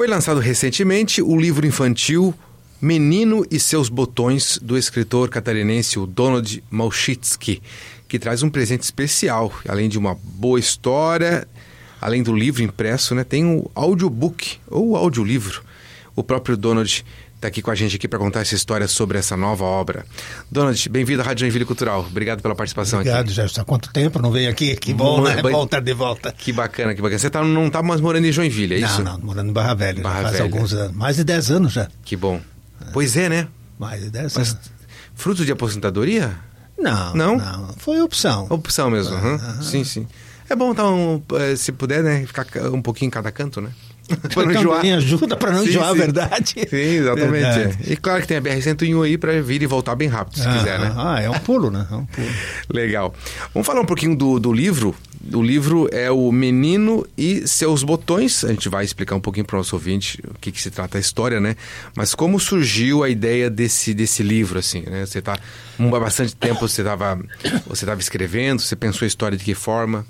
Foi lançado recentemente o livro infantil Menino e seus Botões, do escritor catarinense Donald Malchitsky, que traz um presente especial. Além de uma boa história, além do livro impresso, né, tem o audiobook ou audiolivro. O próprio Donald está aqui com a gente aqui para contar essa história sobre essa nova obra. Donald, bem-vindo à Rádio Joinville Cultural. Obrigado pela participação Obrigado, aqui. Obrigado. Há quanto tempo não veio aqui? Que bom, né? Volta de volta. Que bacana, que bacana. Você tá, não está mais morando em Joinville, é não, isso? Não, não, morando em Barra Velha. Barra faz Velha. alguns anos. Mais de 10 anos já. Que bom. Pois é, né? Mais de 10 Mas anos. fruto de aposentadoria? Não, Não? não. Foi opção. Opção mesmo. aham. Sim, sim. É bom, eh, se puder, né? Ficar ca- um pouquinho em cada canto, né? Pra não enjoar. Ajuda para não Sim, enjoar, sim. verdade. Sim, exatamente. Verdade. é. E claro que tem a BR-101 aí pra vir e voltar bem rápido, se ah, quiser, né? Ah, é um pulo, né? É um pulo. Legal. Vamos falar um pouquinho do, do livro. O livro é o Menino e seus Botões. A gente vai explicar um pouquinho para o nosso ouvinte o que, que se trata a história, né? Mas como surgiu a ideia desse, desse livro, assim, né? Você tá há bastante tempo você estava você tava escrevendo, você pensou a história de que forma?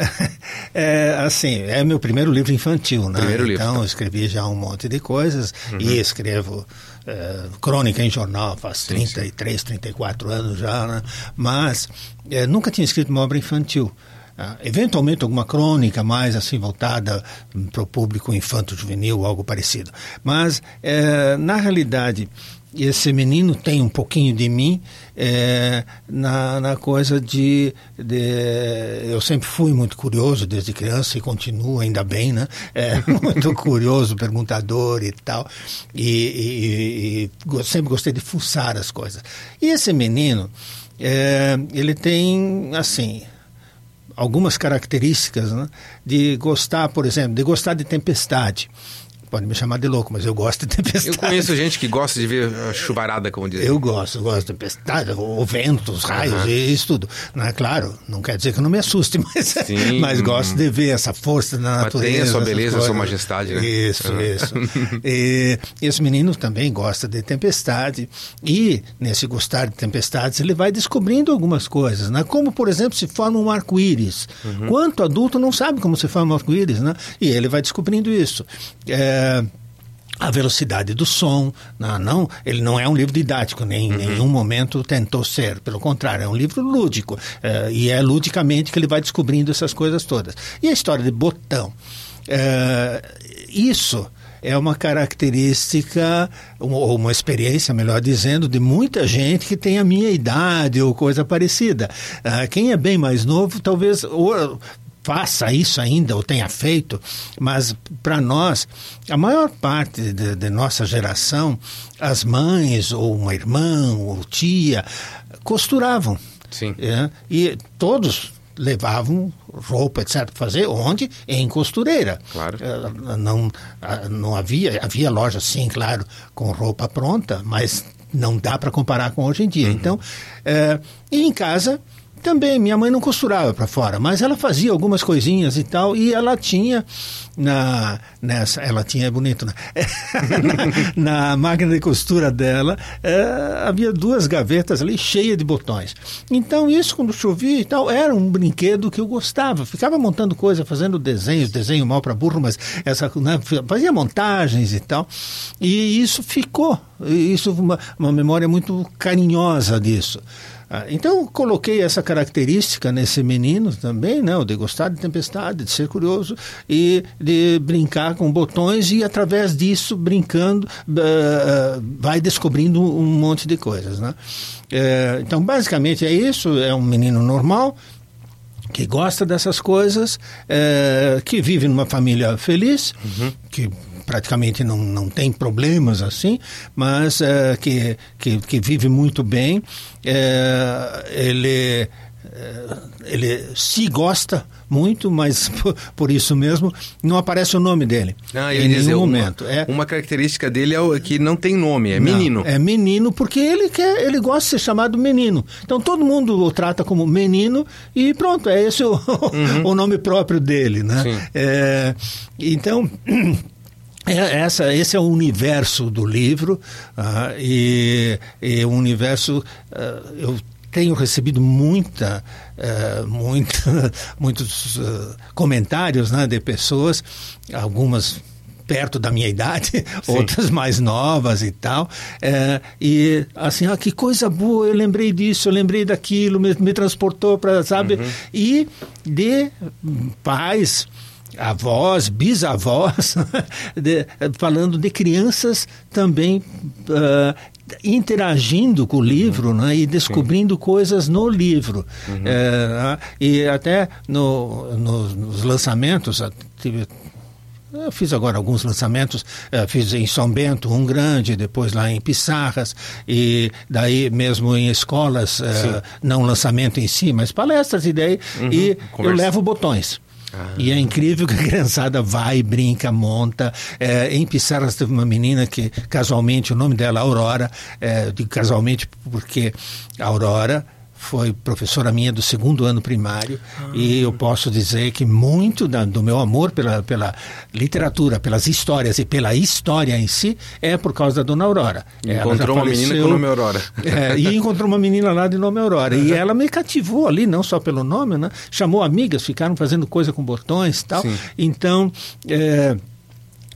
É, assim, é meu primeiro livro infantil, né? Primeiro livro, então, tá. eu escrevi já um monte de coisas e escrevo é, crônica em jornal faz 33, 34 anos já, né? Mas é, nunca tinha escrito uma obra infantil. Ah, eventualmente alguma crônica mais assim voltada para o público infanto-juvenil, algo parecido. Mas, é, na realidade, esse menino tem um pouquinho de mim é, na, na coisa de, de- Eu sempre fui muito curioso desde criança e continuo, ainda bem, né? É, muito curioso, perguntador e tal. E, e- e sempre gostei de fuçar as coisas. E esse menino, é, ele tem, assim algumas características né, de gostar, por exemplo, de gostar de tempestade. Pode me chamar de louco, mas eu gosto de tempestade. Eu conheço gente que gosta de ver a chuvarada, como dizem. Eu gosto, eu gosto de tempestade, o vento, os raios, e isso tudo. Não é claro, não quer dizer que eu não me assuste, mas, Sim. mas gosto de ver essa força da Mas natureza. tem a sua beleza, a sua majestade, né? Isso, Uhum. isso. E esse menino também gosta de tempestade e nesse gostar de tempestades ele vai descobrindo algumas coisas, né? Como por exemplo se forma um arco-íris. Uhum. Quanto adulto não sabe como se forma um arco-íris, né? E ele vai descobrindo isso. É, a velocidade do som, não, não, ele não é um livro didático, nem em nenhum momento tentou ser, pelo contrário, é um livro lúdico, eh, e é ludicamente que ele vai descobrindo essas coisas todas. E a história de botão, eh, isso é uma característica, ou uma experiência, melhor dizendo, de muita gente que tem a minha idade ou coisa parecida. Ah, quem é bem mais novo, talvez faça isso ainda ou tenha feito, mas para nós, a maior parte de, de nossa geração, as mães ou uma irmã ou tia costuravam. Sim. É, e todos levavam roupa, etc., para fazer onde? Em costureira. Claro. Eh, Não, não havia, havia loja, sim, claro, com roupa pronta, mas não dá para comparar com hoje em dia. Então, eh, e em casa também, minha mãe não costurava para fora, mas ela fazia algumas coisinhas e tal, e ela tinha na nessa, ela tinha é bonito, né? na, na máquina de costura dela eh, havia duas gavetas ali cheias de botões. Então isso quando chovia e tal era um brinquedo que eu gostava. Ficava montando coisa, fazendo desenhos, desenho mal para burro, mas essa né, fazia montagens e tal. E isso ficou, isso uma, uma memória muito carinhosa disso. Ah, Então, coloquei essa característica nesse menino também, né? O de gostar de tempestade, de ser curioso e de brincar com botões e, através disso, brincando, eh, vai descobrindo um monte de coisas, né? Eh, Então, basicamente é isso. É um menino normal, que gosta dessas coisas, eh, que vive numa família feliz, que praticamente não, não tem problemas assim, mas eh, que, que, que vive muito bem. Eh, ele, eh, ele se gosta muito, mas por, por isso mesmo não aparece o nome dele Ah, em ia nenhum dizer, uma, momento. É, uma característica dele é que não tem nome, é não, menino. É menino porque ele quer, ele gosta de ser chamado menino. Então todo mundo o trata como menino e pronto, é esse o, o nome próprio dele, né? É, então é, essa, esse é o universo do livro ah, e, e o universo ah, eu tenho recebido muita, eh, muita muitos comentários né, de pessoas, algumas perto da minha idade, outras mais novas e tal. É, e assim, ah, que coisa boa, eu lembrei disso, eu lembrei daquilo, me, me transportou para, sabe? Uhum. E de pais avós, bisavós, de, falando de crianças também uh, interagindo com o livro né, e descobrindo Sim. coisas no livro. Uhum. É, e até no, no, nos lançamentos, tive, eu fiz agora alguns lançamentos, uh, fiz em São Bento um grande, depois lá em Pissarras, e daí mesmo em escolas, uh, não lançamento em si, mas palestras e daí, uhum. e Conversa. eu levo botões. Ah. E é incrível que a criançada vai, brinca, monta. É, em Pissarras teve uma menina que, casualmente, o nome dela é Aurora, é, digo casualmente porque Aurora foi professora minha do segundo ano primário ah. e eu posso dizer que muito da, do meu amor pela, pela literatura, pelas histórias e pela história em si é por causa da dona Aurora. Encontrou uma menina com o nome Aurora. É, e encontrou uma menina lá de nome Aurora. Uhum. E ela me cativou ali, não só pelo nome, né? chamou amigas, ficaram fazendo coisa com botões e tal. Sim. Então, é,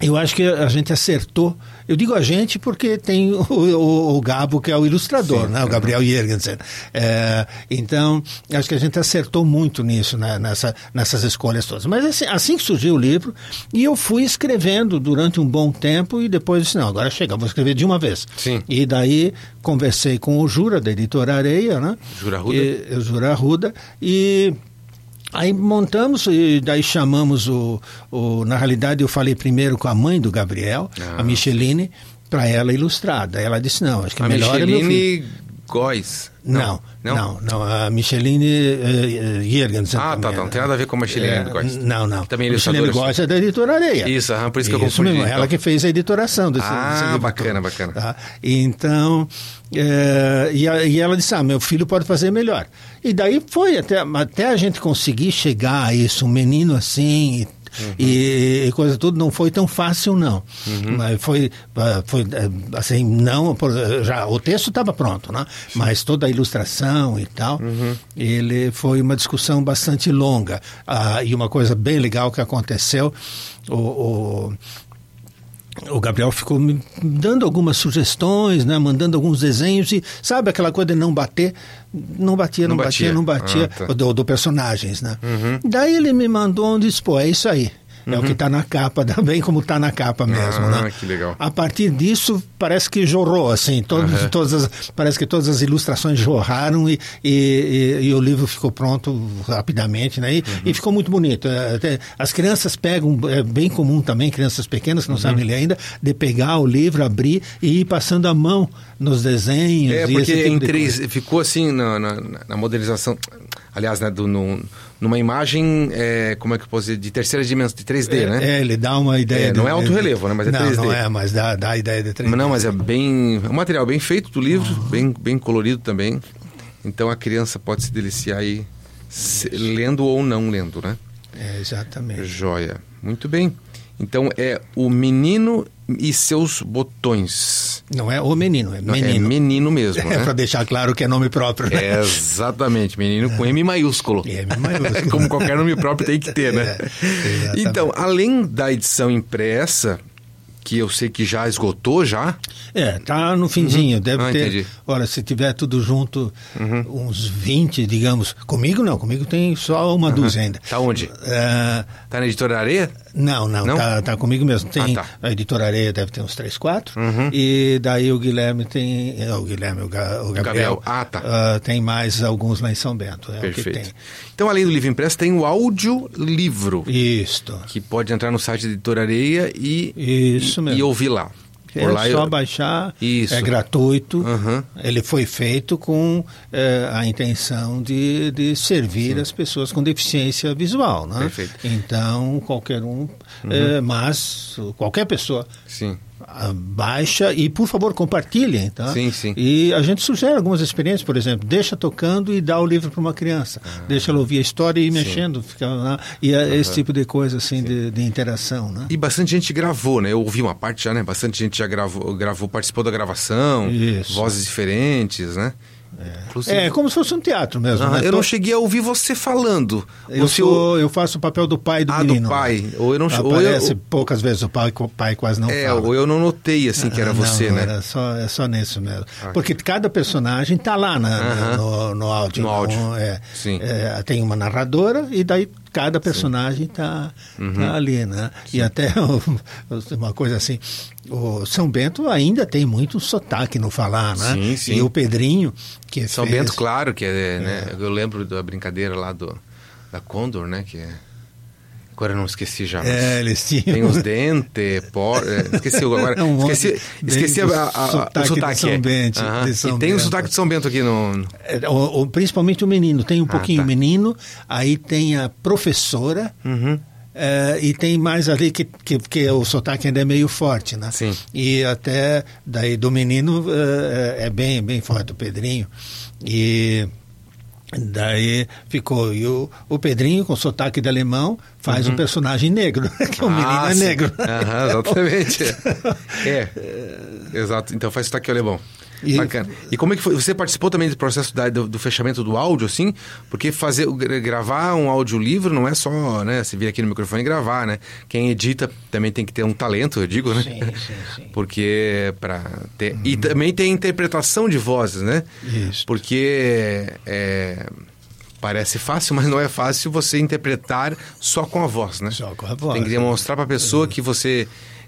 eu acho que a gente acertou. Eu digo a gente porque tem o, o, o Gabo, que é o ilustrador, Sim, né? o Gabriel Jergensen. É, então, acho que a gente acertou muito nisso, né? Nessa, nessas escolhas todas. Mas assim, assim, que surgiu o livro, e eu fui escrevendo durante um bom tempo, e depois disse: não, agora chega, vou escrever de uma vez. Sim. E daí conversei com o Jura, da editora Areia, né? Jura Ruda. E, Jura Ruda, e Aí montamos e daí chamamos o, o, Na realidade, eu falei primeiro com a mãe do Gabriel, ah. a Micheline, para ela ilustrada. Ela disse: não, acho que a melhor Micheline... é meu filho. Góes. Não, não, não, não, a Micheline uh, Jergens. Ah, tá, tá, não tem nada a ver com a Micheline é. Não, não. Também Micheline Góes é da editora Areia. Isso, aham, por isso que eu confundi. Mesmo, então. Ela que fez a editoração desse, ah, desse livro. bacana, bacana. Tá? Então, é, e, a, e, ela disse, ah, meu filho pode fazer melhor. E daí foi, até, até a gente conseguir chegar a isso, um menino assim uhum. e, e, coisa tudo não foi tão fácil não uhum. mas foi ah, foi eh, assim não já o texto estava pronto né Sim. mas toda a ilustração e tal uhum. ele foi uma discussão bastante longa ah, e uma coisa bem legal que aconteceu o, o o Gabriel ficou me dando algumas sugestões, né, mandando alguns desenhos e sabe aquela coisa de não bater, não batia, não, não batia, batia, não batia, ah, tá. do, do, personagens, né? Uhum. Daí ele me mandou um disse, pô, é isso aí. É o que está uhum. na capa também, como está na capa mesmo, ah, né? que legal. A partir disso, parece que jorrou, assim, todos, uhum. todas as, parece que todas as ilustrações jorraram e, e, e, e o livro ficou pronto rapidamente, né? E, uhum. e ficou muito bonito. É, as crianças pegam, é bem comum também, crianças pequenas que não uhum. sabem ler ainda, de pegar o livro, abrir e ir passando a mão nos desenhos. É, porque tipo em três, ficou assim na, na, na modernização, aliás, né, do, no, numa imagem, é, como é que eu posso dizer, de terceira dimensão, de 3D, é, né? É, ele dá uma ideia. É, não é alto relevo, né? Mas é não, 3D. Não, é, mas dá, dá a ideia de 3D. Não, mas é bem. É um material bem feito do livro, uhum. bem, bem colorido também. Então a criança pode se deliciar aí, se, lendo ou não lendo, né? É, exatamente. Joia. Muito bem. Então é o menino e seus botões. Não é o menino, é menino. é menino mesmo. É né? para deixar claro que é nome próprio. Né? É, exatamente, menino com M maiúsculo. M maiúsculo. Como qualquer nome próprio tem que ter, né? É, então, além da edição impressa, que eu sei que já esgotou já? É, tá no finzinho, uhum. deve ah, ter. Entendi. Olha, se tiver tudo junto, uhum. uns 20, digamos. Comigo não, comigo tem só uma uhum. dúzia ainda. Tá onde? Uh, tá na editora Areia? Não, não, não? Tá, tá comigo mesmo. Tem, ah, tá. A editora Areia deve ter uns 3, 4. Uhum. E daí o Guilherme tem. É, o Guilherme, o, Ga, o Gabriel. Gabriel. Ah, tá. Uh, tem mais alguns lá em São Bento. É Perfeito. Então, além do livro impresso, tem o audiolivro. Isto. Que pode entrar no site da editora Areia e, Isso e, mesmo. e ouvir lá. Por é só eu... baixar, Isso. é gratuito. Uhum. Ele foi feito com é, a intenção de, de servir Sim. as pessoas com deficiência visual, né? Perfeito. Então, qualquer um, uhum. é, mas qualquer pessoa Sim baixa e por favor compartilhem, tá? Sim, sim. E a gente sugere algumas experiências, por exemplo, deixa tocando e dá o livro para uma criança, ah, deixa ela ouvir a história e ir mexendo, fica lá, e é esse tipo de coisa assim de, de, interação, né? E bastante gente gravou, né? Eu ouvi uma parte já, né? Bastante gente já gravou, gravou participou da gravação, Isso. vozes diferentes, né? É. é como se fosse um teatro mesmo. Ah, né? Eu não cheguei a ouvir você falando. Eu, sou, eu faço o papel do pai do Ah, menino. do pai. Ou eu não ou Aparece eu, poucas vezes o pai, o pai quase não é, fala. ou eu não notei assim que era Ah, você, não, né? Era só, é só nisso mesmo. Porque cada personagem está lá na- Aham. no, no áudio. No áudio. é- Sim. é, tem uma narradora e daí cada personagem está Uhum. ali, né? E até uma coisa assim, o São Bento ainda tem muito sotaque no falar, né? Sim, sim. E o Pedrinho, que São fez... Bento, claro, que é, né? Eu lembro da brincadeira lá do da Condor, né? Que é... Agora eu não esqueci já. É, eles tinham... Tem os dentes, por... é, esqueci agora. É um esqueci esqueci a, a, a, sotaque o de sotaque. São é. Bento, de São e tem o Bento. sotaque de São Bento aqui no. O- o- principalmente o menino. Tem um Ah, pouquinho tá. o menino, aí tem a professora, Uhum. é, e tem mais ali que, que, que o sotaque ainda é meio forte, né? Sim. E até daí do menino é, é bem, bem forte, o Pedrinho. E daí ficou. E o, o Pedrinho, com sotaque de alemão, faz um personagem negro, que o menino Uhum. Ah, é sim. negro. Aham, exatamente. é. Exato. Então faz sotaque alemão. E- Bacana. E como é que foi? Você participou também do processo da- do, do fechamento do áudio, assim? Porque fazer, gra- gravar um audiolivro não é só, né? Você vir aqui no microfone e gravar, né? Quem edita também tem que ter um talento, eu digo, né? Sim, sim, sim. Porque para ter... E também tem interpretação de vozes, né? Isso. Porque é, parece fácil, mas não é fácil você interpretar só com a voz, né? Só com a voz, Tem que demonstrar para a pessoa que você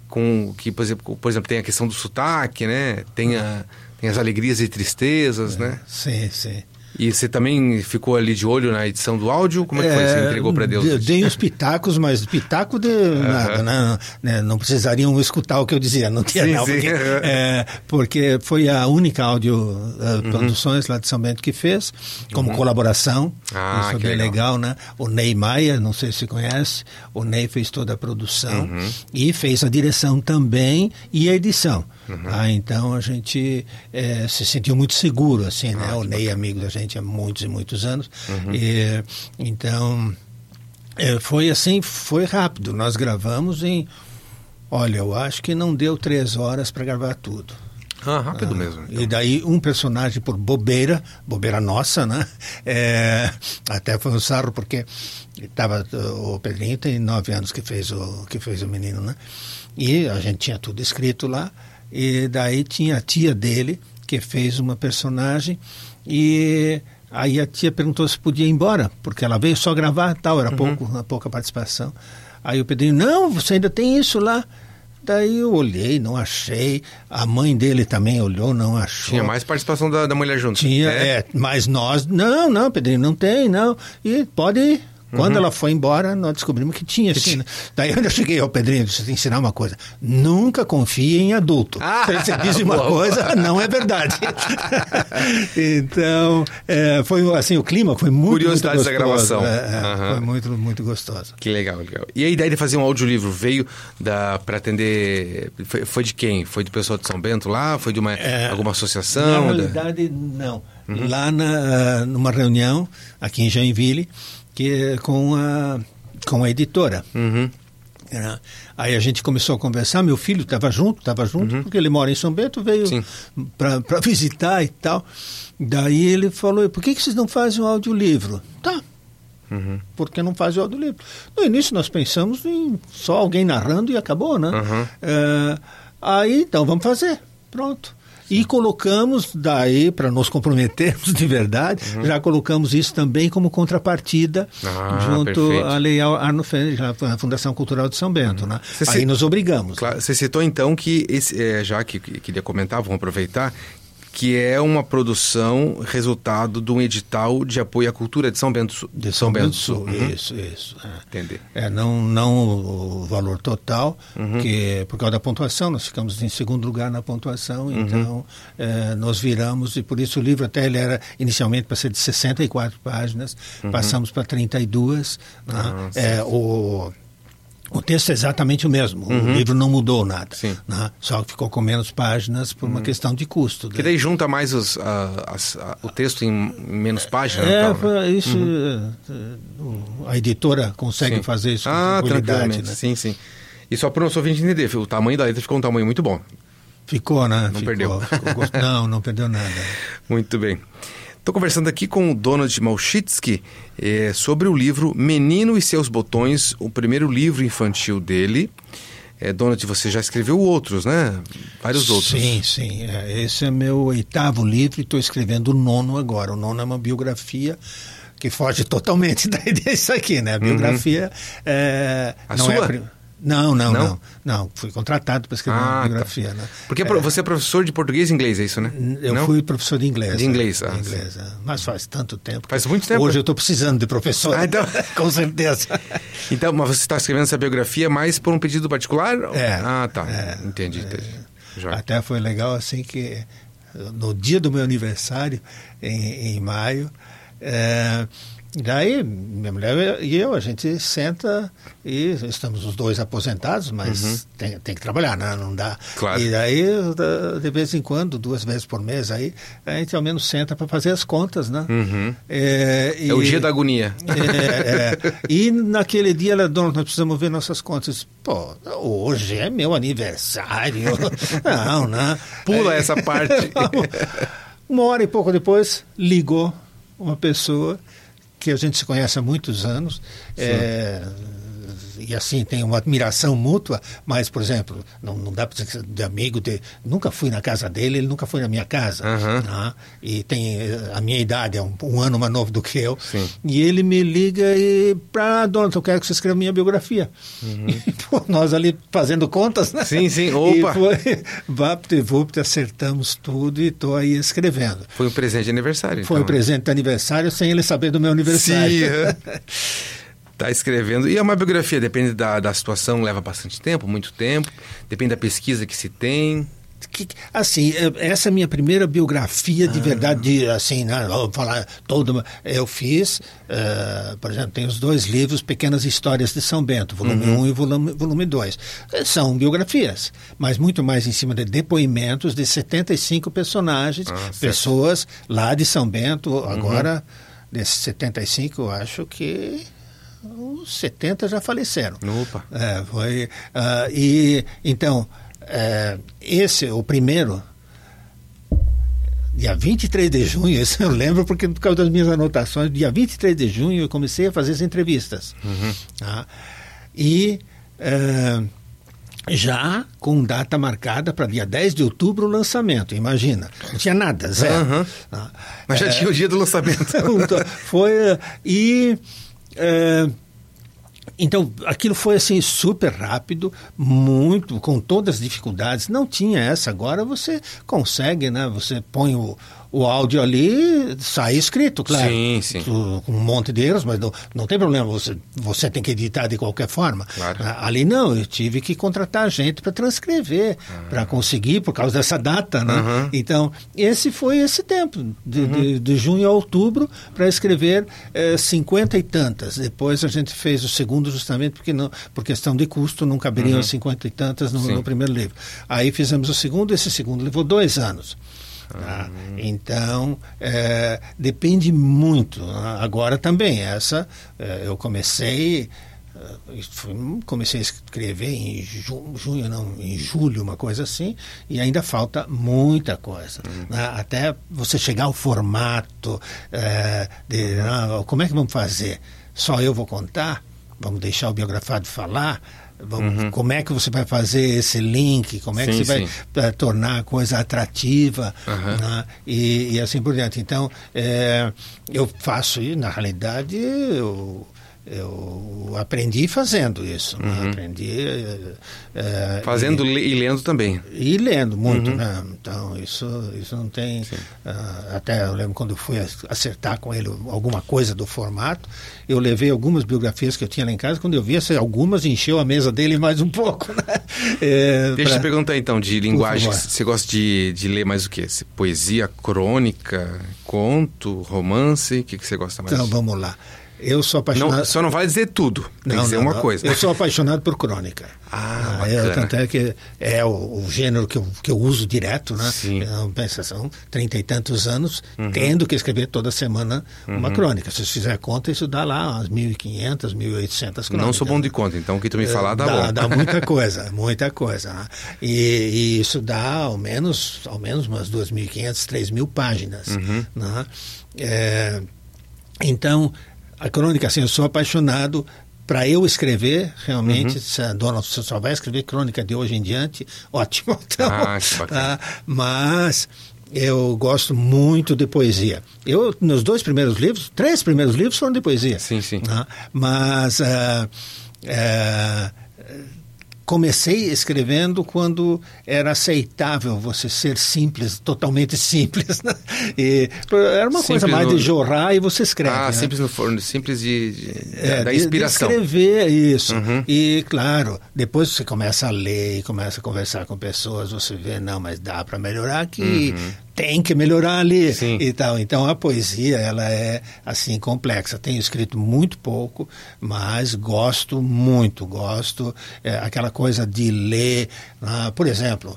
com que por exemplo, por exemplo tem a questão do sotaque, né? Tem, a, tem as alegrias e tristezas, né? Sim, sim. E você também ficou ali de olho na edição do áudio? Como é que foi? Você entregou para Deus? de- Dei uns pitacos, mas pitaco de nada, né? Né, Não precisariam escutar o que eu dizia, não tinha Sim, não, porque, é, porque foi a única áudio Uhum. uh, produções lá de São Bento que fez, como colaboração. Ah, Isso é bem legal. legal, né? O Ney Maia, não sei se conhece, o Ney fez toda a produção Uhum. e fez a direção também e a edição. Uhum. Ah, então a gente eh, se sentiu muito seguro, assim, Ah, né? O Ney é amigo da gente há muitos e muitos anos. Uhum. E, então, eh, foi assim, foi rápido. Nós gravamos em, olha, eu acho que não deu três horas para gravar tudo. Ah, rápido mesmo. E daí um personagem por bobeira, bobeira nossa, né? É, até foi um sarro porque tava, o Pedrinho tem nove anos que fez o que fez o menino, né? E a gente tinha tudo escrito lá. E daí tinha a tia dele que fez uma personagem e aí a tia perguntou se podia ir embora porque ela veio só gravar tal era pouco uma pouca participação. Aí o Pedrinho não, você ainda tem isso lá. Daí eu olhei, não achei. A mãe dele também olhou, não achou. Tinha mais participação da, da mulher junto. Tinha, é. mas nós, não, não, Pedrinho, não tem, não. E pode ir. Quando ela foi embora, nós descobrimos que tinha, sim. né? Daí eu cheguei ao Pedrinho, disse, ensinar uma coisa. Nunca confie em adulto. Ah, Se você diz uma boa. coisa, não é verdade. então, é, foi assim, o clima foi muito, Curiosidades muito da gostoso. gravação. É, Aham. Foi muito, muito gostoso. Que legal, legal. E a ideia de fazer um audiolivro veio da para atender. Foi, foi de quem? Foi do pessoal de São Bento lá? Foi de uma, É, alguma Na associação? Da- realidade, não. Lá na, numa reunião, aqui em Joinville, que, com, a, com a editora. Uhum. É. Aí a gente começou a conversar, meu filho estava junto, estava junto, porque ele mora em São Bento, veio para visitar e tal. Daí ele falou, por que, que vocês não fazem um audiolivro? Tá, Uhum. por que não faz o audiolivro? No início nós pensamos em só alguém narrando e acabou, né? Uhum. É, aí, então, vamos fazer. Pronto. E colocamos daí, para nos comprometermos de verdade, já colocamos isso também como contrapartida Uhum. Ah, junto perfeito. Uhum. à Lei Arno Fênix, a Fundação Cultural de São Bento. Né? Você Aí nos obrigamos. Claro, você citou então que, esse, é, já que, que queria comentar, vamos aproveitar, que é uma produção resultado de um edital de apoio à cultura de São Bento do Sul. De São Bento do Sul. Uhum. Isso, isso. é. Entender. É, não, não o valor total, Uhum. que por causa da pontuação, nós ficamos em segundo lugar na pontuação, Uhum. então é, nós viramos, e por isso o livro até ele era inicialmente para ser de 64 páginas, passamos para 32. né? Uhum. Ah, É, o, o texto é exatamente o mesmo, o livro não mudou nada. Uhum. né? só que ficou com menos páginas por uma questão de custo. Que né? daí junta mais os, a- as- a- o texto em menos páginas. É, tal, né? foi isso, eh, o- a editora consegue Sim. fazer isso com ah, tranquilidade. Né? Sim, sim. E só para o nosso ouvinte entender, o tamanho da letra ficou um tamanho muito bom. Ficou, né? Não Ficou, perdeu. ficou não, não perdeu nada. Muito bem. Estou conversando aqui com o Donald Malchitsky é, sobre o livro Menino e Seus Botões, o primeiro livro infantil dele. É, Donald, você já escreveu outros, né? Vários outros. Sim, sim. É, esse é meu oitavo livro e estou escrevendo o nono agora. O nono é uma biografia que foge totalmente da ideia disso aqui, né? A biografia uhum. é, a não sua? é a, não, não, não, não, não. Fui contratado para escrever ah, uma tá. biografia. Tá. Né? Porque é, você é professor de português e inglês, é isso, né? Eu não? fui professor de inglês. De inglês, é, ah, de inglês é. Mas faz tanto tempo. Faz muito tempo. Hoje eu estou precisando de professor. Ah, então... Com certeza. então, mas você está escrevendo essa biografia mais por um pedido particular? É. Ah, tá. É, entendi, entendi. Até foi legal assim que no dia do meu aniversário, em, em maio, é, Daí, minha mulher e eu, a gente senta e estamos os dois aposentados, mas uhum. tem, tem que trabalhar, né? Não dá. Claro. E daí, de vez em quando, duas vezes por mês, aí a gente ao menos senta para fazer as contas, né? Uhum. É, e, é, o dia da agonia. É, é, e naquele dia ela, dona, nós precisamos ver nossas contas. Pô, hoje é meu aniversário. não, né? Pula essa parte. Uma hora e pouco depois, ligou uma pessoa que a gente se conhece há muitos anos. É, e assim tem uma admiração mútua, mas, por exemplo, não, não dá para dizer de amigo, de, nunca fui na casa dele, ele nunca foi na minha casa. Uhum. Né? E tem a minha idade, é um, um, ano mais novo do que eu. Sim. E ele me liga e, para dona, eu quero que você escreva minha biografia. Uhum. E, pô, nós ali fazendo contas, né? Sim, sim, opa! E foi, vupt, acertamos tudo e estou aí escrevendo. Foi um presente de aniversário, Foi então. um presente de aniversário sem ele saber do meu aniversário. Sim, Está escrevendo. E é uma biografia, depende da, da situação, leva bastante tempo, muito tempo, depende da pesquisa que se tem. Que, assim, essa é a minha primeira biografia de ah. verdade, assim, né, vou falar toda. Eu fiz, uh, por exemplo, tem os dois livros Pequenas Histórias de São Bento, volume 1 uhum. um e volume, volume 2. São biografias, mas muito mais em cima de depoimentos de 75 personagens, ah, pessoas lá de São Bento. Uhum. Agora, desses 75, eu acho que os 70 já faleceram. Opa. É, foi, uh, e, então, é, esse, o primeiro, dia 23 de junho, esse eu lembro porque por causa das minhas anotações, dia 23 de junho eu comecei a fazer as entrevistas. Uhum. Tá? E é, já com data marcada para dia 10 de outubro o lançamento, imagina. Não tinha nada, zero. Uhum. Ah, Mas já é, tinha o dia do lançamento. foi, e é, então, aquilo foi assim super rápido, muito, com todas as dificuldades. Não tinha essa. Agora você consegue, né? Você põe o, o áudio ali sai escrito, claro. Sim, sim. Com um monte de erros, mas não, não tem problema, você, você tem que editar de qualquer forma. Claro. Ah, ali não, eu tive que contratar gente para transcrever, ah. para conseguir, por causa dessa data, né? Uhum. Então, esse foi esse tempo, de, uhum. de, de junho a outubro, para escrever eh, cinquenta e tantas. Depois a gente fez o segundo justamente porque não, por questão de custo não caberiam uhum. cinquenta e tantas no, no primeiro livro. Aí fizemos o segundo, esse segundo levou dois anos. Tá? Então, é, depende muito. Agora também, essa, é, eu comecei é, comecei a escrever em junho, não, em julho, uma coisa assim, e ainda falta muita coisa. Uhum. Né? Até você chegar ao formato é, de ah, como é que vamos fazer? Só eu vou contar? Vamos deixar o biografado falar? Uhum. Como é que você vai fazer esse link? Como é sim, que você sim. vai tornar a coisa atrativa? Uhum. Né? E, e, assim por diante. Então, é, eu faço, na realidade, eu eu aprendi fazendo isso. Né? Uhum. Aprendi. É, fazendo e, e, lendo também. E lendo muito, uhum. né? Então, isso, isso não tem. Uh, até eu lembro quando eu fui acertar com ele alguma coisa do formato, eu levei algumas biografias que eu tinha lá em casa, quando eu vi algumas, encheu a mesa dele mais um pouco. Né? É, Deixa pra... eu te perguntar então, de linguagem, você gosta de, de ler mais o quê? Poesia, crônica, conto, romance? O que, que você gosta mais? Então, vamos lá. Eu sou apaixonado. Não, só não vai dizer tudo. Tem não, que dizer não, uma não. coisa. Eu sou apaixonado por crônica. Ah, ah eu, tanto é que é o, o, gênero que eu, que eu uso direto, né? Sim. Então, pensa, são trinta e tantos anos uhum. tendo que escrever toda semana uma uhum. crônica. Se você fizer conta, isso dá lá umas 1.500, 1.800 crônicas. Não sou bom de conta, então o que tu me falar dá, dá bom. Dá muita coisa, muita coisa. Né? E, e, isso dá ao menos, ao menos umas 2.500, 3.000 páginas. Uhum. Né? É, então, a crônica, assim, eu sou apaixonado para eu escrever, realmente, uhum. se a dona só vai escrever crônica de hoje em diante, ótimo. Então, ah, tá, mas eu gosto muito de poesia. Eu, meus dois primeiros livros, três primeiros livros foram de poesia. Sim, sim. Uh, mas uh, uh, comecei escrevendo quando era aceitável você ser simples, totalmente simples. Né? E era uma simples coisa mais no... de jorrar e você escreve. Ah, né? simples no forno, simples de, de é, da inspiração. De escrever isso. Uhum. E claro, depois você começa a ler e começa a conversar com pessoas, você vê, não, mas dá para melhorar aqui. Uhum tem que melhorar ali Sim. e tal. Então a poesia ela é assim complexa. Tenho escrito muito pouco, mas gosto muito, gosto é, aquela coisa de ler, ah, por exemplo.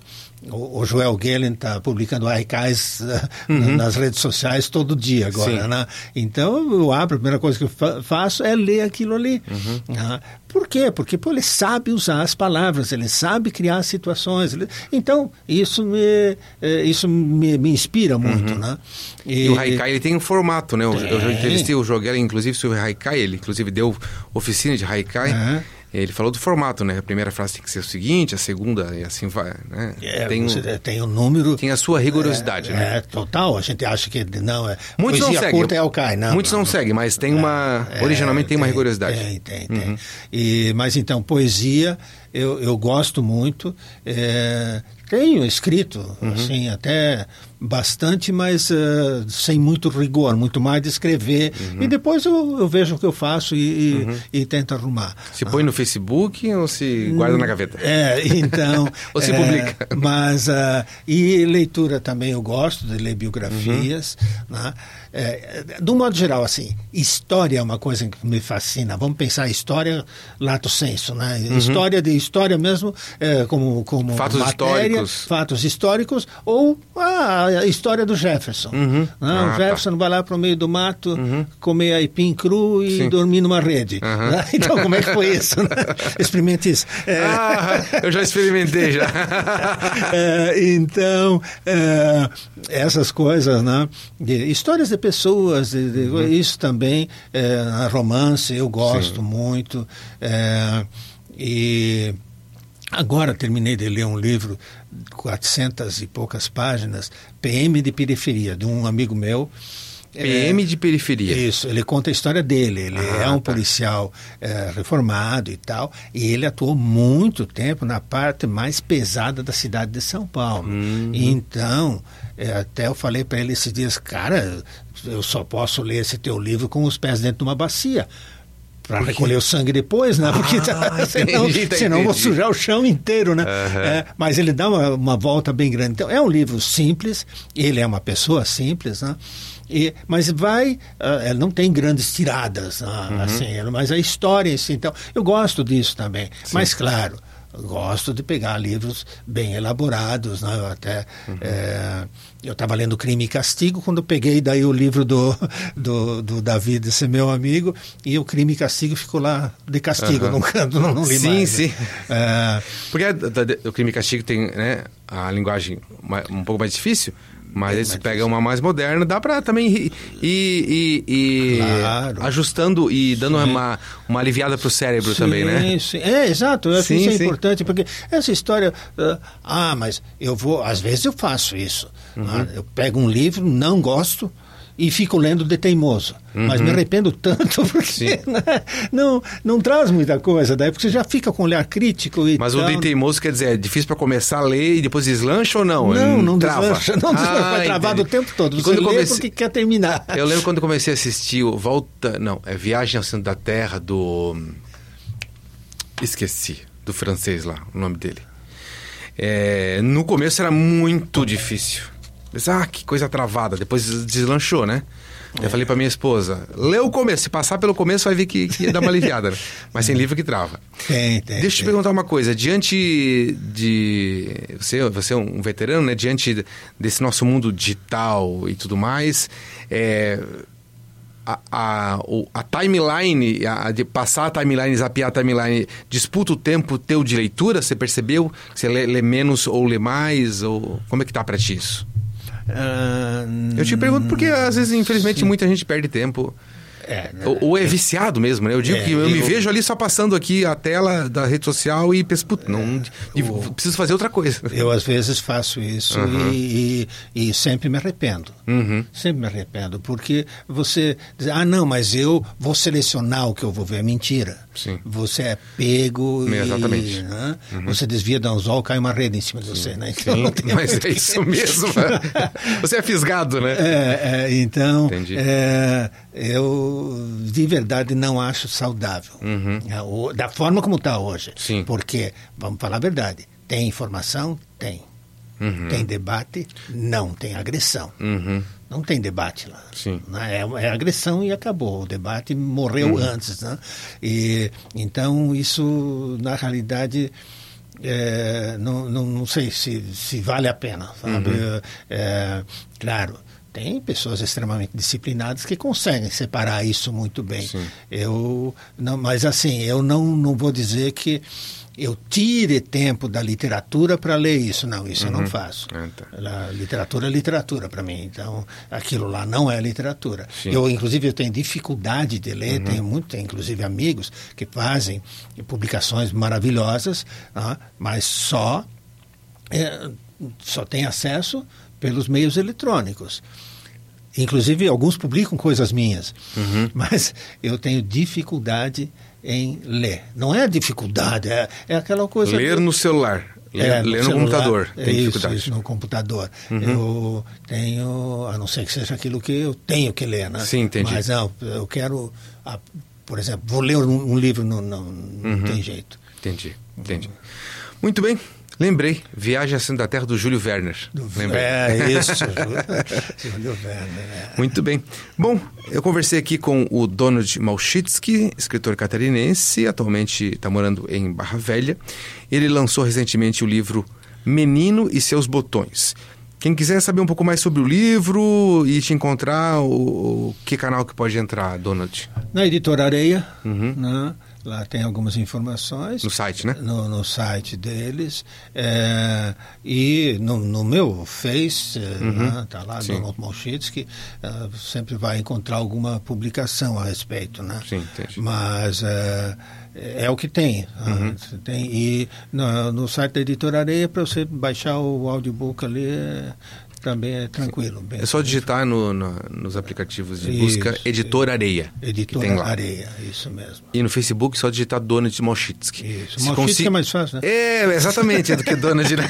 O, Joel Galen está publicando haikais uhum. nas redes sociais todo dia agora, né? Então eu abro, a primeira coisa que eu faço é ler aquilo ali. Uhum. Ah, por quê? Porque pô, ele sabe usar as palavras, ele sabe criar situações. Ele... Então isso me eh, isso me, me inspira muito, uhum. né? E, e, o haikai ele tem um formato, né? Eu, eu já entrevistei o Galen, inclusive sobre haikai, ele inclusive deu oficina de haikai. Uhum. Ele falou do formato, né? A primeira frase tem que ser o seguinte, a segunda e assim vai, né? É, tem, um, tem um número... Tem a sua rigorosidade, é, né? É, total. A gente acha que não é... Muitos não seguem. curta é o cai, não. Muitos não, não, não seguem, mas tem uma... É, originalmente tem, tem, uma rigorosidade. Tem, tem, tem. Uhum. E, mas então, poesia eu, eu gosto muito. É, tenho escrito, uhum. assim, até bastante, mas uh, sem muito rigor, muito mais de escrever. Uhum. E depois eu, eu, vejo o que eu faço e, uhum. e, e tento arrumar. Se põe ah. no Facebook ou se guarda na gaveta? É, então. ou se é, publica. Mas, uh, e leitura também eu gosto de ler biografias. Uhum. Né? É, um modo geral, assim, história é uma coisa que me fascina. Vamos pensar história lato senso, né? Uhum. História de história mesmo, é, como, como fatos matéria, históricos. fatos históricos, ou ah, a história do Jefferson. Uhum. Né? Ah, o tá. Jefferson tá. vai lá para o meio do mato uhum. comer aipim cru e Sim. dormir numa rede. Né? Então, como é que foi isso? Né? Experimente isso. É... Ah, eu já experimentei já. é, então, é, essas coisas, né? Histórias de pessoas, de, de, uhum. isso também, é, romance, eu gosto Sim. muito. É, e agora terminei de ler um livro, 400 e poucas páginas, PM de Periferia, de um amigo meu. PM é, de periferia. Isso, ele conta a história dele. Ele ah, é um tá. policial é, reformado e tal, e ele atuou muito tempo na parte mais pesada da cidade de São Paulo. Uhum. Então, é, até eu falei para ele esses dias, cara, eu só posso ler esse teu livro com os pés dentro de uma bacia para recolher o sangue depois, né? Porque ah, senão, entendi, senão vou sujar o chão inteiro, né? Uhum. É, mas ele dá uma, uma, volta bem grande. Então, é um livro simples, ele é uma pessoa simples, né? E, mas vai, uh, não tem grandes tiradas, uh, uhum. assim, mas a história em si, então, eu gosto disso também. Sim. Mas, claro, gosto de pegar livros bem elaborados, né? Eu até uhum. é, eu estava lendo Crime e Castigo quando peguei daí o livro do, do, do Davi, desse meu amigo, e o Crime e Castigo ficou lá de castigo uhum. num canto, não, não li sim, mais. Sim, sim. É... Porque o Crime e Castigo tem né, a linguagem um pouco mais difícil, mas é, se pega uma mais moderna, dá para também ir, ir, ir claro. ajustando e dando uma, uma aliviada para o cérebro sim, também, né? Sim. É, exato. Eu acho sim, isso é sim. importante, porque essa história... Uh, ah, mas eu vou... Às vezes eu faço isso. Uhum. Ah, eu pego um livro, não gosto e fico lendo de teimoso. Uhum. Mas me arrependo tanto porque né, não, não traz muita coisa daí, porque você já fica com um olhar crítico e Mas tal. o de teimoso quer dizer, é difícil para começar a ler e depois deslancha ou não? Não, não Trava. deslancha, não deslancha, ah, vai travado o tempo todo. Você quando lê porque quer terminar. Eu lembro quando comecei a assistir o Volta, não, é Viagem ao Centro da Terra do esqueci, do francês lá, o nome dele. É, no começo era muito difícil Disse, ah, que coisa travada. Depois deslanchou, né? É. Eu falei para minha esposa, lê o começo. Se passar pelo começo, vai ver que, que dar uma aliviada. Né? Mas tem livro que trava. Tem, tem. Deixa eu te perguntar uma coisa. Diante de... Você, você é um veterano, né? Diante desse nosso mundo digital e tudo mais... É, a, a, a timeline, a, de passar a timeline, zapear a timeline, disputa o tempo teu de leitura? Você percebeu? Você lê, lê menos ou lê mais? Ou como é que tá para ti isso? Uh, eu te pergunto porque às vezes, infelizmente, sim. muita gente perde tempo é, né? ou, ou, é viciado mesmo, né? Eu digo é, que eu, eu, me vejo ali só passando aqui a tela da rede social e penso, putz, não, é, o, preciso fazer outra coisa. Eu às vezes faço isso uhum. e, e, e, sempre me arrependo. Uhum. Sempre me arrependo, porque você diz, ah, não, mas eu vou selecionar o que eu vou ver. É mentira. Sim. Você é pego Exatamente. e né? uhum. você desvia da anzol, cai uma rede em cima de você, né? Então, Sim, mas é isso mesmo. você é fisgado, né? É, é então, é, eu de verdade não acho saudável. Uhum. É, da forma como está hoje. Sim. Porque, vamos falar a verdade, tem informação? Tem. Uhum. Tem debate? Não. Tem agressão. Uhum. Não tem debate lá. Sim. Né? É, é, agressão e acabou. O debate morreu uhum. antes. Né? E, então, isso, na realidade, é, não, não, não, sei se, se vale a pena. Sabe? Uhum. É, claro tem pessoas extremamente disciplinadas que conseguem separar isso muito bem. Sim. Eu não, mas assim, eu não, não vou dizer que eu tire tempo da literatura para ler isso. Não, isso uhum. eu não uhum. faço. É, tá. literatura é literatura para mim. Então, aquilo lá não é literatura. Sim. Eu, inclusive, eu tenho dificuldade de ler. Uhum. Tenho muito, tenho, inclusive, amigos que fazem publicações maravilhosas, ah, mas só, é, só tem acesso pelos meios eletrônicos. Inclusive, alguns publicam coisas minhas, uhum. mas eu tenho dificuldade em ler. Não é dificuldade, é, é aquela coisa. Ler que... no celular. Ler, é, no, ler no computador. Tem isso, dificuldade. Isso, no computador. Uhum. Eu tenho, a não ser que seja aquilo que eu tenho que ler, né? Sim, entendi. Mas não, eu quero, por exemplo, vou ler um, um livro, não, não, não uhum. tem jeito. Entendi, entendi. Muito bem. Lembrei, Viagem à Santa Terra do Júlio Werner. Do, Lembrei. É, isso, Júlio Werner. É. Muito bem. Bom, eu conversei aqui com o Donald Malchitsky, escritor catarinense, atualmente está morando em Barra Velha. Ele lançou recentemente o livro Menino e Seus Botões. Quem quiser saber um pouco mais sobre o livro e te encontrar, o, o que canal que pode entrar, Donald? Na Editora Areia, uhum. né? Lá tem algumas informações. No site, né? No, no site deles. É, e no, no, meu Face, é, uhum. né, tá lá, Sim. Donald Molchitsky, uh, sempre vai encontrar alguma publicação a respeito, né? Sim, entendi. Mas é, é o que tem. Né? Uhum. tem e no, no, site da Editora Areia, para você baixar o audiobook ali, é, também é tranquilo. é só digitar no, no, nos aplicativos de busca isso, Editor Areia. Editor Areia, isso mesmo. E no Facebook só digitar Donald Moschitsky. Isso, Moschitsky consi... é mais fácil, né? É, exatamente, do que Donald. Né?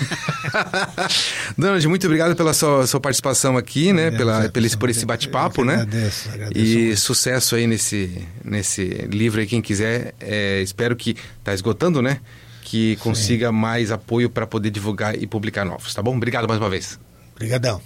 Donald, muito obrigado pela sua, sua participação aqui, né? Pela, pela, por esse bate-papo, né? Agradeço, agradeço. E muito. sucesso aí nesse, nesse livro aí, quem quiser. É, espero que está esgotando, né? Que consiga Sim. mais apoio para poder divulgar e publicar novos, tá bom? Obrigado mais uma vez. Obrigadão.